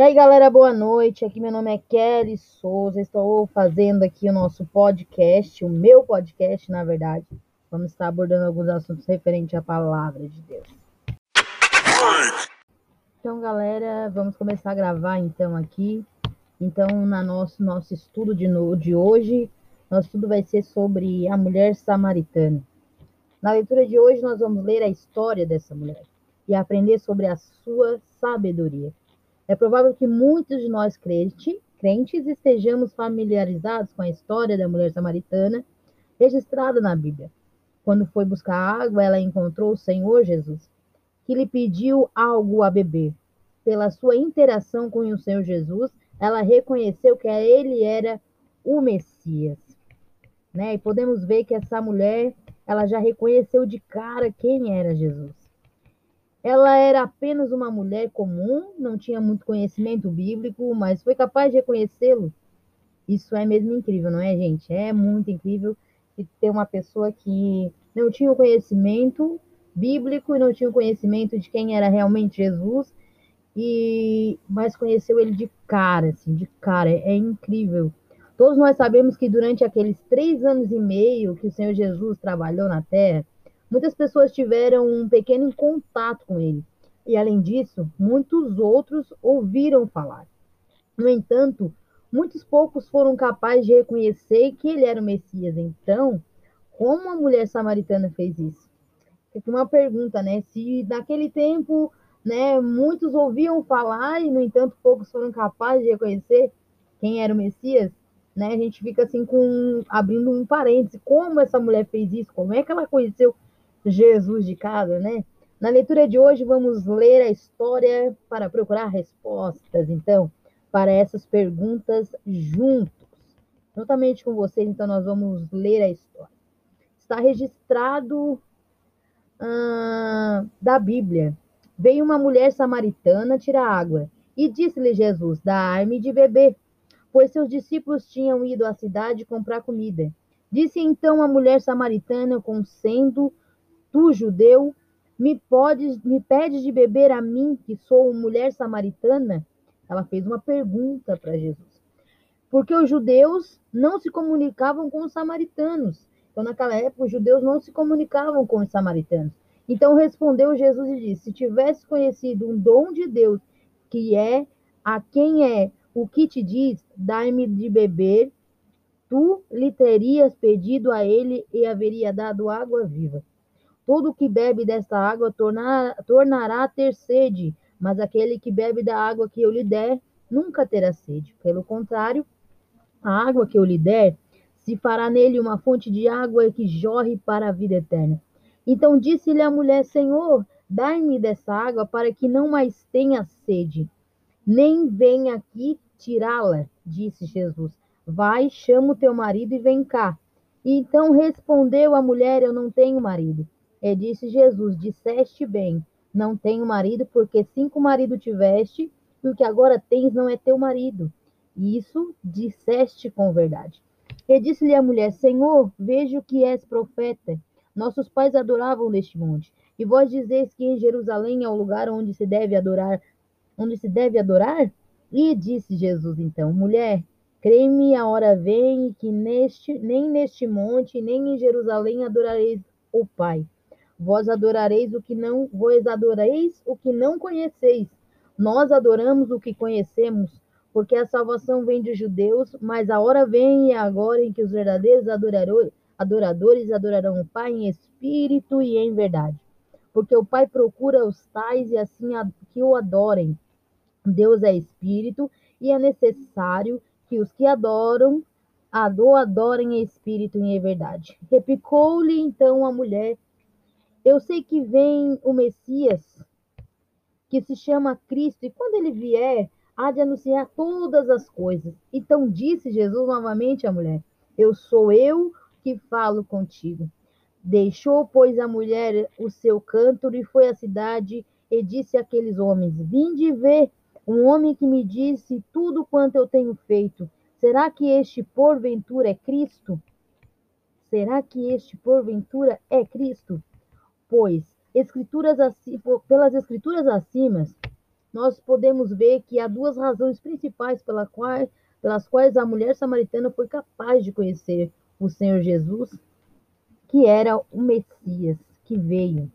E aí, galera, boa noite. Aqui meu nome é Kelly Souza. Estou fazendo aqui o nosso podcast, o meu podcast, na verdade. Vamos estar abordando alguns assuntos referentes à palavra de Deus. Então, galera, vamos começar a gravar então aqui. Então, na nosso nosso estudo de, no, de hoje, nosso estudo vai ser sobre a mulher samaritana. Na leitura de hoje, nós vamos ler a história dessa mulher e aprender sobre a sua sabedoria. É provável que muitos de nós crente, crentes estejamos familiarizados com a história da mulher samaritana registrada na Bíblia. Quando foi buscar água, ela encontrou o Senhor Jesus, que lhe pediu algo a beber. Pela sua interação com o Senhor Jesus, ela reconheceu que ele era o Messias. Né? E podemos ver que essa mulher, ela já reconheceu de cara quem era Jesus. Ela era apenas uma mulher comum, não tinha muito conhecimento bíblico, mas foi capaz de reconhecê-lo. Isso é mesmo incrível, não é, gente? É muito incrível ter uma pessoa que não tinha o conhecimento bíblico e não tinha o conhecimento de quem era realmente Jesus, e mas conheceu ele de cara, assim, de cara. É, incrível. Todos nós sabemos que durante aqueles três anos e meio que o Senhor Jesus trabalhou na Terra, Muitas pessoas tiveram um pequeno contato com ele, e além disso, muitos outros ouviram falar. No entanto, muitos poucos foram capazes de reconhecer que ele era o Messias. Então, como a mulher samaritana fez isso? Aqui uma pergunta, né? Se naquele tempo, né, muitos ouviam falar e no entanto poucos foram capazes de reconhecer quem era o Messias, né? A gente fica assim com abrindo um parêntese, como essa mulher fez isso? Como é que ela conheceu Jesus de casa, né? Na leitura de hoje, vamos ler a história para procurar respostas, então, para essas perguntas juntos. Juntamente com vocês, então, nós vamos ler a história. Está registrado ah, da Bíblia. Veio uma mulher samaritana tirar água e disse-lhe Jesus: Dá-me de beber, pois seus discípulos tinham ido à cidade comprar comida. Disse então a mulher samaritana, com sendo Tu, judeu, me podes, me pedes de beber a mim, que sou mulher samaritana? Ela fez uma pergunta para Jesus. Porque os judeus não se comunicavam com os samaritanos. Então, naquela época, os judeus não se comunicavam com os samaritanos. Então respondeu Jesus e disse: Se tivesse conhecido um dom de Deus, que é a quem é o que te diz, dai-me de beber, tu lhe terias pedido a ele e haveria dado água viva. Todo que bebe desta água tornar, tornará a ter sede, mas aquele que bebe da água que eu lhe der nunca terá sede. Pelo contrário, a água que eu lhe der se fará nele uma fonte de água que jorre para a vida eterna. Então disse-lhe a mulher: Senhor, dai-me dessa água para que não mais tenha sede, nem venha aqui tirá-la, disse Jesus. Vai, chama o teu marido e vem cá. E então respondeu a mulher: Eu não tenho marido. E disse Jesus: Disseste bem, não tenho marido, porque cinco maridos tiveste, e o que agora tens não é teu marido. Isso disseste com verdade. E disse-lhe a mulher: Senhor, vejo que és profeta. Nossos pais adoravam neste monte. E vós dizeis que em Jerusalém é o lugar onde se deve adorar, onde se deve adorar? E disse Jesus então: Mulher, crê-me, a hora vem que neste, nem neste monte, nem em Jerusalém adorareis o Pai. Vós adorareis o que não, vós adoreis o que não conheceis. Nós adoramos o que conhecemos, porque a salvação vem de judeus, mas a hora vem e é agora em que os verdadeiros adoradores adorarão o Pai em espírito e em verdade. Porque o Pai procura os tais e assim que o adorem. Deus é espírito e é necessário que os que adoram adorem em espírito e em verdade. Replicou-lhe então a mulher eu sei que vem o Messias, que se chama Cristo, e quando ele vier, há de anunciar todas as coisas. Então disse Jesus novamente à mulher: Eu sou eu que falo contigo. Deixou, pois, a mulher o seu cântaro e foi à cidade e disse àqueles homens: Vinde ver um homem que me disse tudo quanto eu tenho feito. Será que este porventura é Cristo? Será que este porventura é Cristo? Pois, escrituras pelas escrituras acima, nós podemos ver que há duas razões principais pela qual, pelas quais a mulher samaritana foi capaz de conhecer o Senhor Jesus, que era o Messias que veio.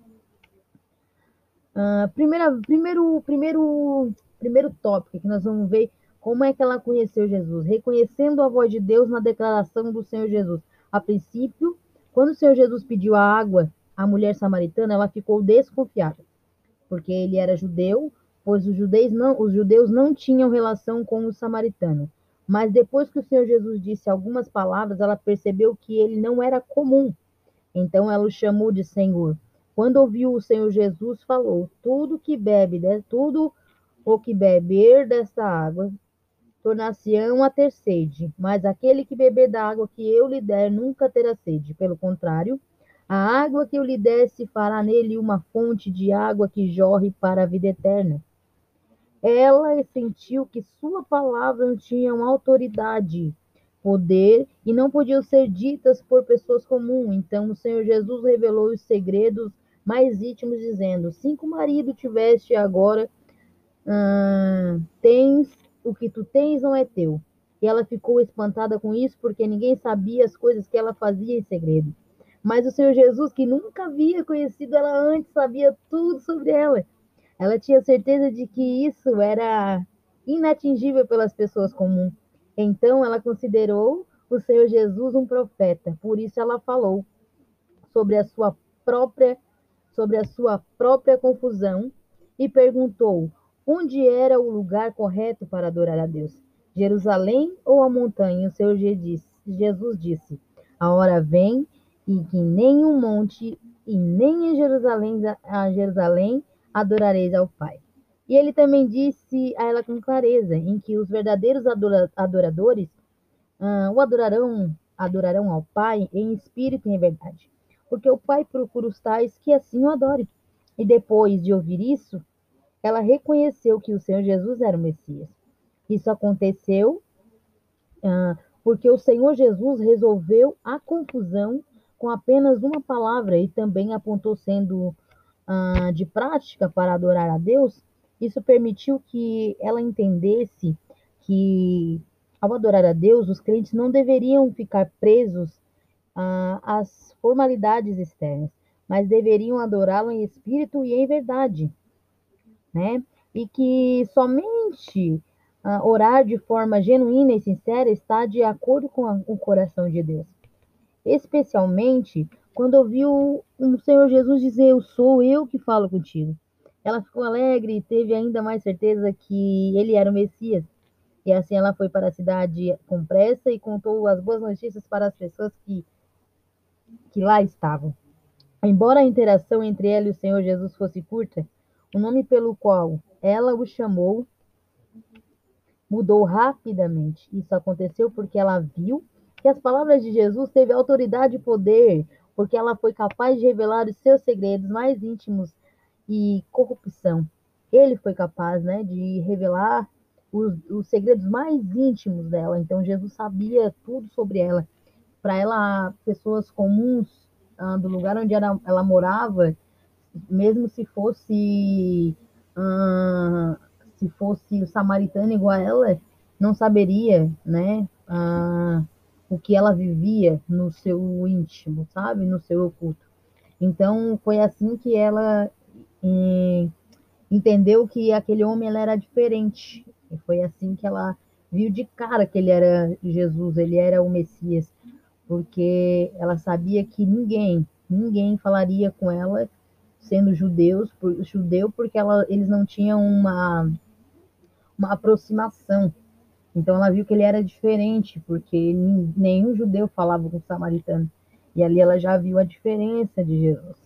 Uh, primeira, primeiro, primeiro, primeiro tópico que nós vamos ver como é que ela conheceu Jesus, reconhecendo a voz de Deus na declaração do Senhor Jesus. A princípio, quando o Senhor Jesus pediu a água à mulher samaritana, ela ficou desconfiada, porque ele era judeu, pois os judeus não, os judeus não tinham relação com os samaritanos. Mas depois que o Senhor Jesus disse algumas palavras, ela percebeu que ele não era comum. Então ela o chamou de Senhor. Quando ouviu o Senhor Jesus, falou: Tudo que bebe, tudo o que beber desta água, tornar-se-ão a ter sede, mas aquele que beber da água que eu lhe der nunca terá sede. Pelo contrário, a água que eu lhe der se fará nele uma fonte de água que jorre para a vida eterna. Ela sentiu que sua palavra tinha uma autoridade, poder e não podiam ser ditas por pessoas comuns. Então o Senhor Jesus revelou os segredos mais íntimos, dizendo: Cinco maridos tiveste agora, hum, tens o que tu tens não é teu. E ela ficou espantada com isso, porque ninguém sabia as coisas que ela fazia em segredo. Mas o Senhor Jesus, que nunca havia conhecido ela antes, sabia tudo sobre ela. Ela tinha certeza de que isso era inatingível pelas pessoas comuns. Então ela considerou o Senhor Jesus um profeta. Por isso ela falou sobre a sua própria sobre a sua própria confusão e perguntou: onde era o lugar correto para adorar a Deus? Jerusalém ou a montanha? O Senhor Jesus disse: A hora vem e que nem um monte e nem em Jerusalém, a Jerusalém adorareis ao Pai. E ele também disse a ela com clareza, em que os verdadeiros adoradores uh, o adorarão, adorarão ao Pai em espírito e em verdade. Porque o Pai procura os tais que assim o adorem. E depois de ouvir isso, ela reconheceu que o Senhor Jesus era o Messias. Isso aconteceu uh, porque o Senhor Jesus resolveu a confusão com apenas uma palavra e também apontou sendo uh, de prática para adorar a Deus, isso permitiu que ela entendesse que, ao adorar a Deus, os crentes não deveriam ficar presos uh, às formalidades externas, mas deveriam adorá-lo em espírito e em verdade, né? E que somente uh, orar de forma genuína e sincera está de acordo com a, o coração de Deus. Especialmente quando ouviu o Senhor Jesus dizer: Eu sou eu que falo contigo. Ela ficou alegre e teve ainda mais certeza que ele era o Messias. E assim ela foi para a cidade com pressa e contou as boas notícias para as pessoas que, que lá estavam. Embora a interação entre ela e o Senhor Jesus fosse curta, o nome pelo qual ela o chamou mudou rapidamente. Isso aconteceu porque ela viu que as palavras de Jesus teve autoridade e poder porque ela foi capaz de revelar os seus segredos mais íntimos e corrupção. Ele foi capaz, né, de revelar os, os segredos mais íntimos dela. Então Jesus sabia tudo sobre ela. Para ela, pessoas comuns ah, do lugar onde ela, ela, morava, mesmo se fosse ah, se fosse o samaritano igual a ela, não saberia, né? Ah, o que ela vivia no seu íntimo, sabe? No seu oculto. Então, foi assim que ela eh, entendeu que aquele homem era diferente. E foi assim que ela viu de cara que ele era Jesus, ele era o Messias, porque ela sabia que ninguém, ninguém falaria com ela sendo judeus, por, judeu, porque ela, eles não tinham uma, uma aproximação então ela viu que ele era diferente, porque nenhum judeu falava com o samaritano. E ali ela já viu a diferença de Jesus,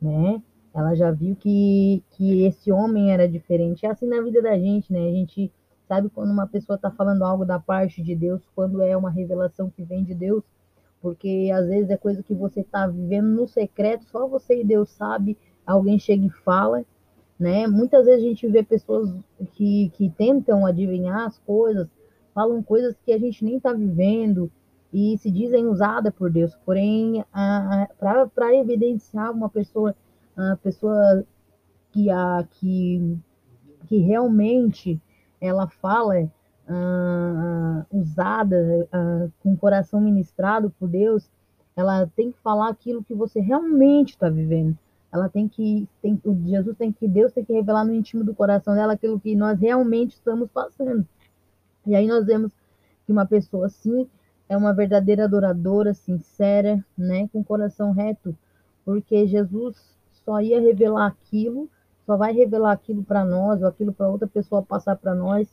né? Ela já viu que, que esse homem era diferente. É assim na vida da gente, né? A gente sabe quando uma pessoa está falando algo da parte de Deus, quando é uma revelação que vem de Deus, porque às vezes é coisa que você está vivendo no secreto, só você e Deus sabe. Alguém chega e fala, né? Muitas vezes a gente vê pessoas que, que tentam adivinhar as coisas, falam coisas que a gente nem está vivendo e se dizem usada por Deus, porém, para evidenciar uma pessoa, a pessoa que, a, que que realmente ela fala ah, usada ah, com o coração ministrado por Deus, ela tem que falar aquilo que você realmente está vivendo. Ela tem que, tem, Jesus tem que, Deus tem que revelar no íntimo do coração dela aquilo que nós realmente estamos passando. E aí nós vemos que uma pessoa assim é uma verdadeira adoradora, sincera, né, com coração reto, porque Jesus só ia revelar aquilo, só vai revelar aquilo para nós ou aquilo para outra pessoa passar para nós,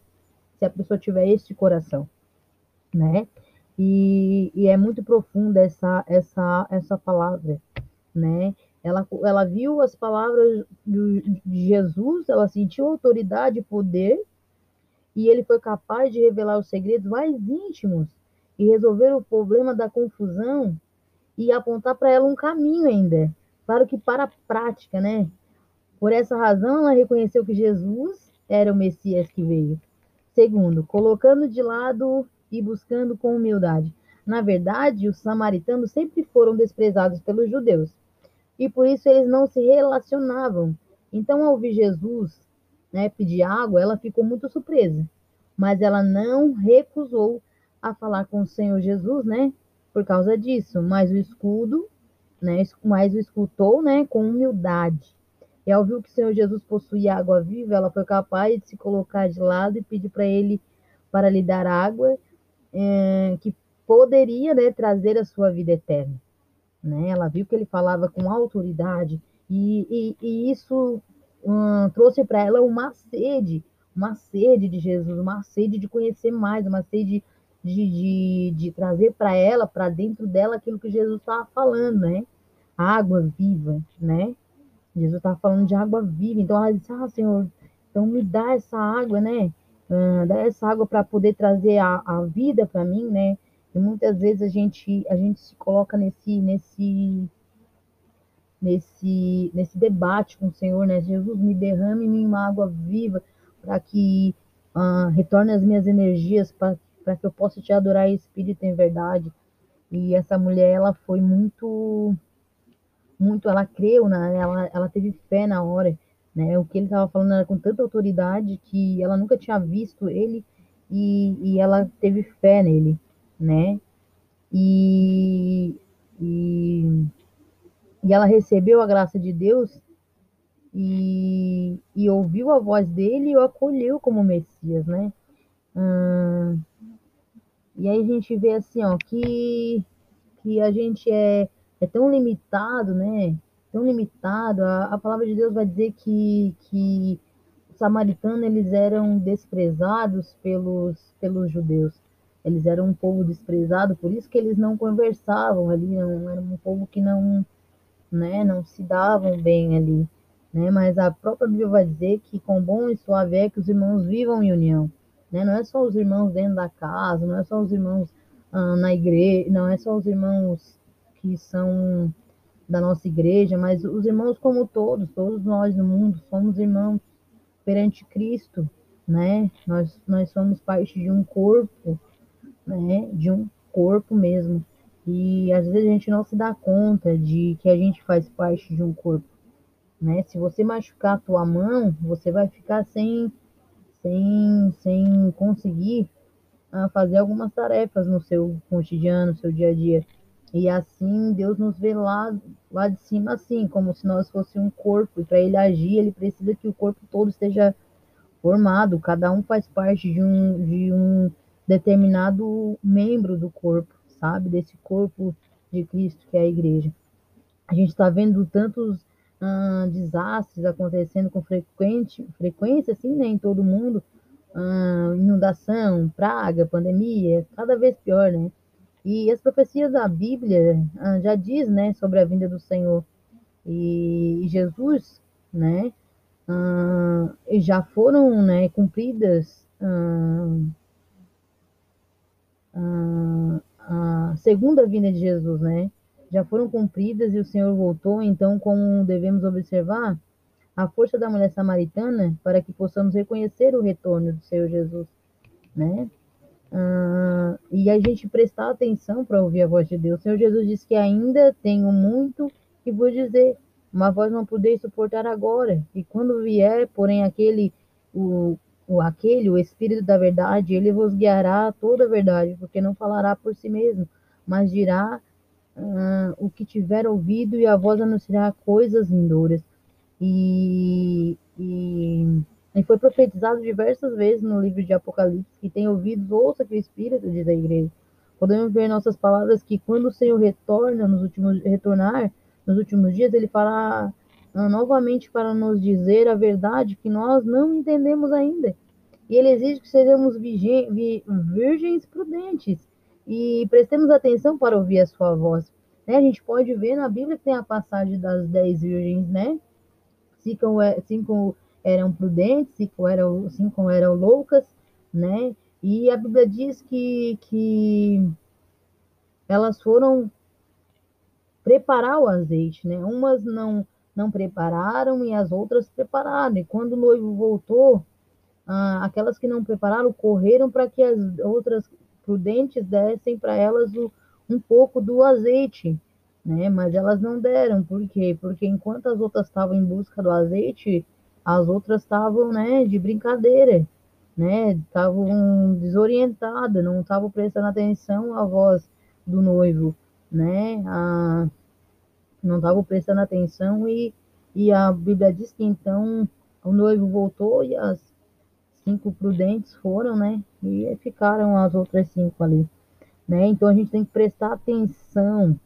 se a pessoa tiver este coração, né? E, e é muito profunda essa essa essa palavra, né? Ela, ela viu as palavras de Jesus, ela sentiu autoridade e poder, e ele foi capaz de revelar os segredos mais íntimos e resolver o problema da confusão e apontar para ela um caminho ainda. Claro que para a prática, né? Por essa razão, ela reconheceu que Jesus era o Messias que veio. Segundo, colocando de lado e buscando com humildade. Na verdade, os samaritanos sempre foram desprezados pelos judeus e por isso eles não se relacionavam. Então, ao ouvir Jesus né, pedir água, ela ficou muito surpresa, mas ela não recusou a falar com o Senhor Jesus, né? Por causa disso, mas o escudo, né? Mas o escutou, né? Com humildade. E ao ver que o Senhor Jesus possuía água viva, ela foi capaz de se colocar de lado e pedir para ele para lhe dar água é, que poderia, né? Trazer a sua vida eterna. Né? Ela viu que ele falava com autoridade e, e, e isso hum, trouxe para ela uma sede, uma sede de Jesus, uma sede de conhecer mais, uma sede de, de, de trazer para ela, para dentro dela, aquilo que Jesus estava falando, né? Água viva, né? Jesus estava falando de água viva. Então ela disse: Ah, Senhor, então me dá essa água, né? Uh, dá essa água para poder trazer a, a vida para mim, né? E muitas vezes a gente, a gente se coloca nesse, nesse, nesse, nesse debate com o Senhor, né? Jesus, me derrame em mim uma água viva para que uh, retorne as minhas energias, para que eu possa te adorar em espírito em verdade. E essa mulher, ela foi muito, muito, ela creu, né? ela, ela teve fé na hora, né? O que ele estava falando era com tanta autoridade que ela nunca tinha visto ele e, e ela teve fé nele, né? E, e, e ela recebeu a graça de Deus e, e ouviu a voz dele e o acolheu como Messias, né? Hum, e aí a gente vê assim, ó, que, que a gente é, é tão limitado, né? Tão limitado. A, a palavra de Deus vai dizer que, que os samaritanos eles eram desprezados pelos, pelos judeus. Eles eram um povo desprezado, por isso que eles não conversavam ali, não, era um povo que não, né, não se davam bem ali. Né? Mas a própria Bíblia vai dizer que com bom e suave é que os irmãos vivam em união. Né? Não é só os irmãos dentro da casa, não é só os irmãos ah, na igreja, não é só os irmãos que são da nossa igreja, mas os irmãos como todos, todos nós no mundo somos irmãos perante Cristo, né? Nós, nós somos parte de um corpo, né? De um corpo mesmo. E às vezes a gente não se dá conta de que a gente faz parte de um corpo, né? Se você machucar a tua mão, você vai ficar sem sem, sem conseguir uh, fazer algumas tarefas no seu cotidiano, no seu dia a dia. E assim Deus nos vê lá, lá de cima, assim, como se nós fosse um corpo. E para ele agir, ele precisa que o corpo todo esteja formado. Cada um faz parte de um, de um determinado membro do corpo, sabe? Desse corpo de Cristo que é a igreja. A gente está vendo tantos ah, desastres acontecendo com frequente, frequência, assim, né, em todo mundo, ah, inundação, praga, pandemia, cada vez pior, né? E as profecias da Bíblia ah, já diz, né, sobre a vinda do Senhor. E, e Jesus, né, já foram, né, cumpridas a segunda vinda de Jesus, né? já foram cumpridas e o Senhor voltou, então, como devemos observar a força da mulher samaritana para que possamos reconhecer o retorno do Senhor Jesus, né? Ah, e a gente prestar atenção para ouvir a voz de Deus. O Senhor Jesus disse que ainda tenho muito que vou dizer, uma voz não podeis suportar agora, e quando vier, porém, aquele o, o aquele, o Espírito da verdade, ele vos guiará a toda a verdade, porque não falará por si mesmo, mas dirá uh, o que tiver ouvido e a voz anunciará coisas vindouras. E, e, e, foi profetizado diversas vezes no livro de Apocalipse que tem ouvido, ouça que o Espírito diz à igreja. Podemos ver nossas palavras que quando o Senhor retorna nos últimos retornar nos últimos dias, ele fará novamente para nos dizer a verdade que nós não entendemos ainda. E ele exige que sejamos virgens prudentes e prestemos atenção para ouvir a sua voz. Né? A gente pode ver na Bíblia que tem a passagem das dez virgens, né? Cinco, é, cinco eram prudentes, cinco eram, cinco eram loucas, né? E a Bíblia diz que, que elas foram preparar o azeite, né? Umas não não prepararam e as outras prepararam. E quando o noivo voltou, ah, aquelas que não prepararam correram para que as outras prudentes dessem para elas o, um pouco do azeite, né? Mas elas não deram, por quê? Porque enquanto as outras estavam em busca do azeite, as outras estavam, né, de brincadeira, né? Estavam desorientadas, não estavam prestando atenção à voz do noivo, né? A, não estavam prestando atenção e, e a Bíblia diz que então o noivo voltou e as cinco prudentes foram, né? E ficaram as outras cinco ali, né? Então a gente tem que prestar atenção.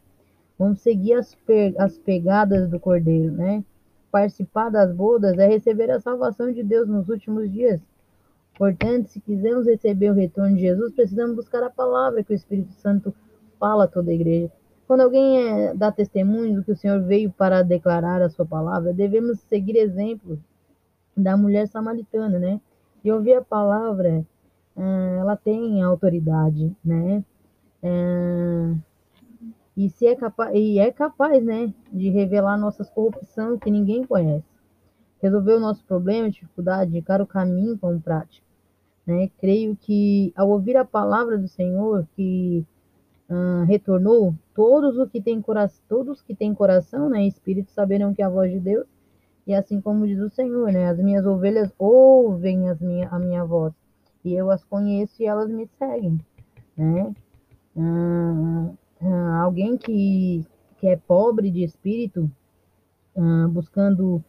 Vamos seguir as, pe as pegadas do Cordeiro, né? Participar das bodas é receber a salvação de Deus nos últimos dias. Portanto, se quisermos receber o retorno de Jesus, precisamos buscar a palavra que o Espírito Santo fala a toda a igreja. Quando alguém é, dá testemunho do que o Senhor veio para declarar a sua palavra, devemos seguir exemplos da mulher samaritana, né? E ouvir a palavra, ah, ela tem autoridade, né? Ah, e se é capaz e é capaz, né, de revelar nossas corrupções que ninguém conhece. Resolver o nosso problema, dificuldade, indicar o caminho com prática, né? Creio que ao ouvir a palavra do Senhor que uh, retornou, todos os que têm coração, todos que têm coração, né, espírito saberão que é a voz de Deus, e assim como diz o Senhor, né, as minhas ovelhas ouvem as minha, a minha voz, e eu as conheço e elas me seguem, né? Uh, uh, alguém que, que é pobre de espírito, buscando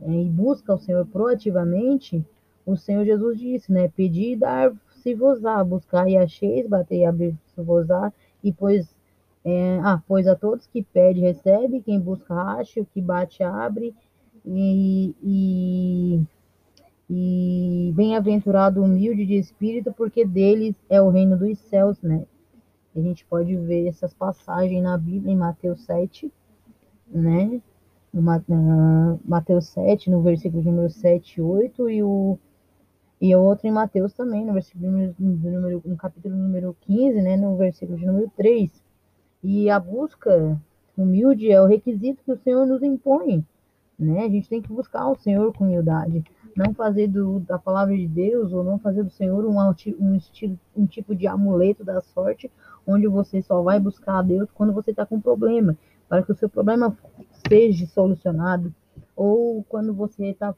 eh, e busca o Senhor proativamente, o Senhor Jesus disse, né? Pedir e dar-se-vos-á, buscar e acheis, bater e abrir-se-vos-á, e pois, é, ah, pois a todos que pede, recebe, quem busca, acha, o que bate, abre, e, e, e bem-aventurado humilde de espírito, porque deles é o reino dos céus, né? A gente pode ver essas passagens na Bíblia, em Mateus 7, né? Mateus 7, no versículo número 7 e 8, e o e outro em Mateus também, no versículo número, no capítulo número 15, né, no versículo de número 3. E a busca humilde é o requisito que o Senhor nos impõe, né? A gente tem que buscar o Senhor com humildade, não fazer do, da palavra de Deus ou não fazer do Senhor um, um, estilo, um tipo de amuleto da sorte, onde você só vai buscar a Deus quando você está com problema, para que o seu problema seja solucionado, ou quando você está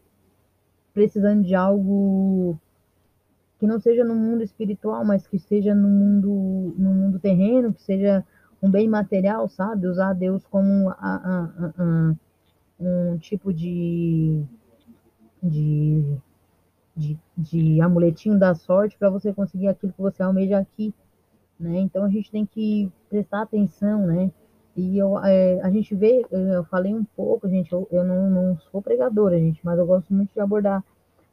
precisando de algo que não seja no mundo espiritual, mas que seja no mundo, no mundo terreno, que seja um bem material, sabe? Usar Deus como a, a, a, um tipo de, de, de, de amuletinho da sorte para você conseguir aquilo que você almeja aqui, né? Então a gente tem que prestar atenção, né? E eu, é, a gente vê, eu falei um pouco, gente, eu, eu não, não sou pregadora, gente, mas eu gosto muito de abordar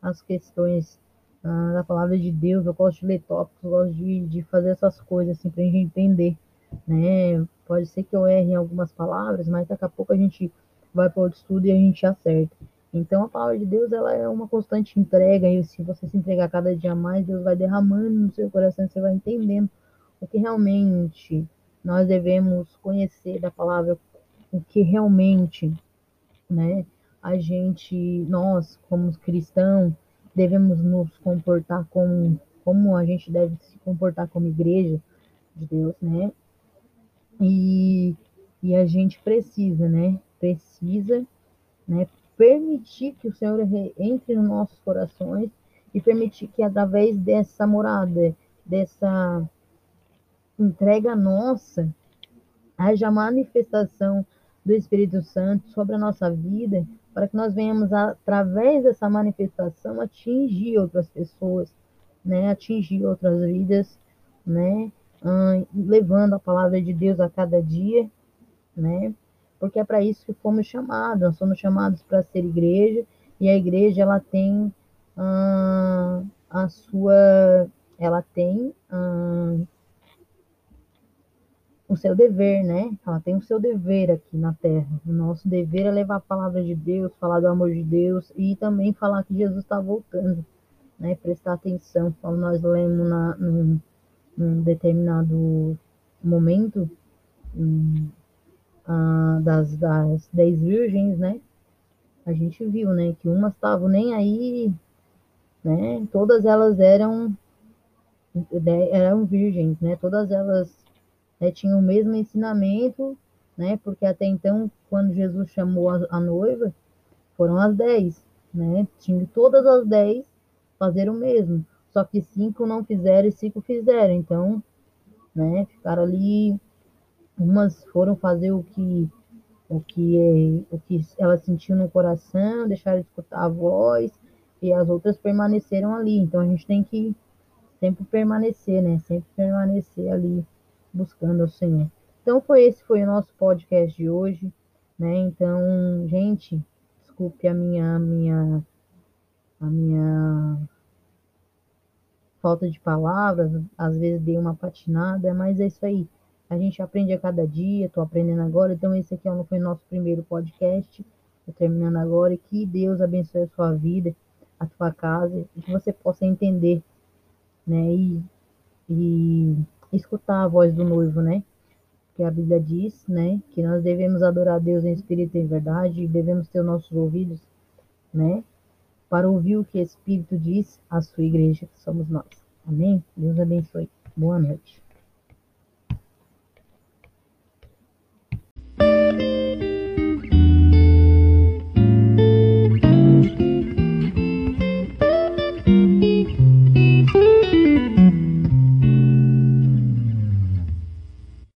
as questões ah, da palavra de Deus, eu gosto de ler tópicos, eu gosto de, de fazer essas coisas, assim, pra gente entender, né? Pode ser que eu erre em algumas palavras, mas daqui a pouco a gente vai para outro estudo e a gente acerta. Então, a palavra de Deus, ela é uma constante entrega, e se você se entregar cada dia mais, Deus vai derramando no seu coração, você vai entendendo o que realmente nós devemos conhecer da palavra, o que realmente, né, a gente, nós, como cristãos, devemos nos comportar como, como a gente deve se comportar como igreja de Deus, né? E, e a gente precisa, né? Precisa, né? Permitir que o Senhor entre nos nossos corações e permitir que através dessa morada, dessa entrega nossa, haja manifestação do Espírito Santo sobre a nossa vida, para que nós venhamos, através dessa manifestação, atingir outras pessoas, né? atingir outras vidas, né? levando a palavra de Deus a cada dia, né? Porque é para isso que fomos chamados, nós somos chamados para ser igreja, e a igreja ela tem a sua, ela tem o seu dever, né? Ela tem o seu dever aqui na terra. O nosso dever é levar a palavra de Deus, falar do amor de Deus e também falar que Jesus está voltando, né? Prestar atenção, como nós lemos na, num, num determinado momento um, uh, das, das dez virgens, né? A gente viu, né? Que umas estavam nem aí, né? Todas elas eram eram virgens, né? Todas elas né, tinham o mesmo ensinamento, né? Porque até então, quando Jesus chamou a, a noiva, foram as dez, né? Tinham todas as dez fazer o mesmo, só que cinco não fizeram e cinco fizeram. Então, né? Ficaram ali, umas foram fazer o que o que é, o que elas sentiam no coração, deixaram de escutar a voz e as outras permaneceram ali. Então a gente tem que sempre permanecer, né? Sempre permanecer ali buscando o Senhor. Então foi esse foi o nosso podcast de hoje, né? Então, gente, desculpe a minha a minha a minha falta de palavras, às vezes dei uma patinada, mas é isso aí. A gente aprende a cada dia, estou aprendendo agora, então esse aqui foi o nosso primeiro podcast. Estou terminando agora e que Deus abençoe a sua vida, a sua casa, e que você possa entender, né? E, e escutar a voz do noivo, né? Que a Bíblia diz, né? Que nós devemos adorar a Deus em espírito e em verdade, e devemos ter os nossos ouvidos, né? Para ouvir o que o Espírito diz à sua igreja, que somos nós. Amém? Deus abençoe. Boa noite.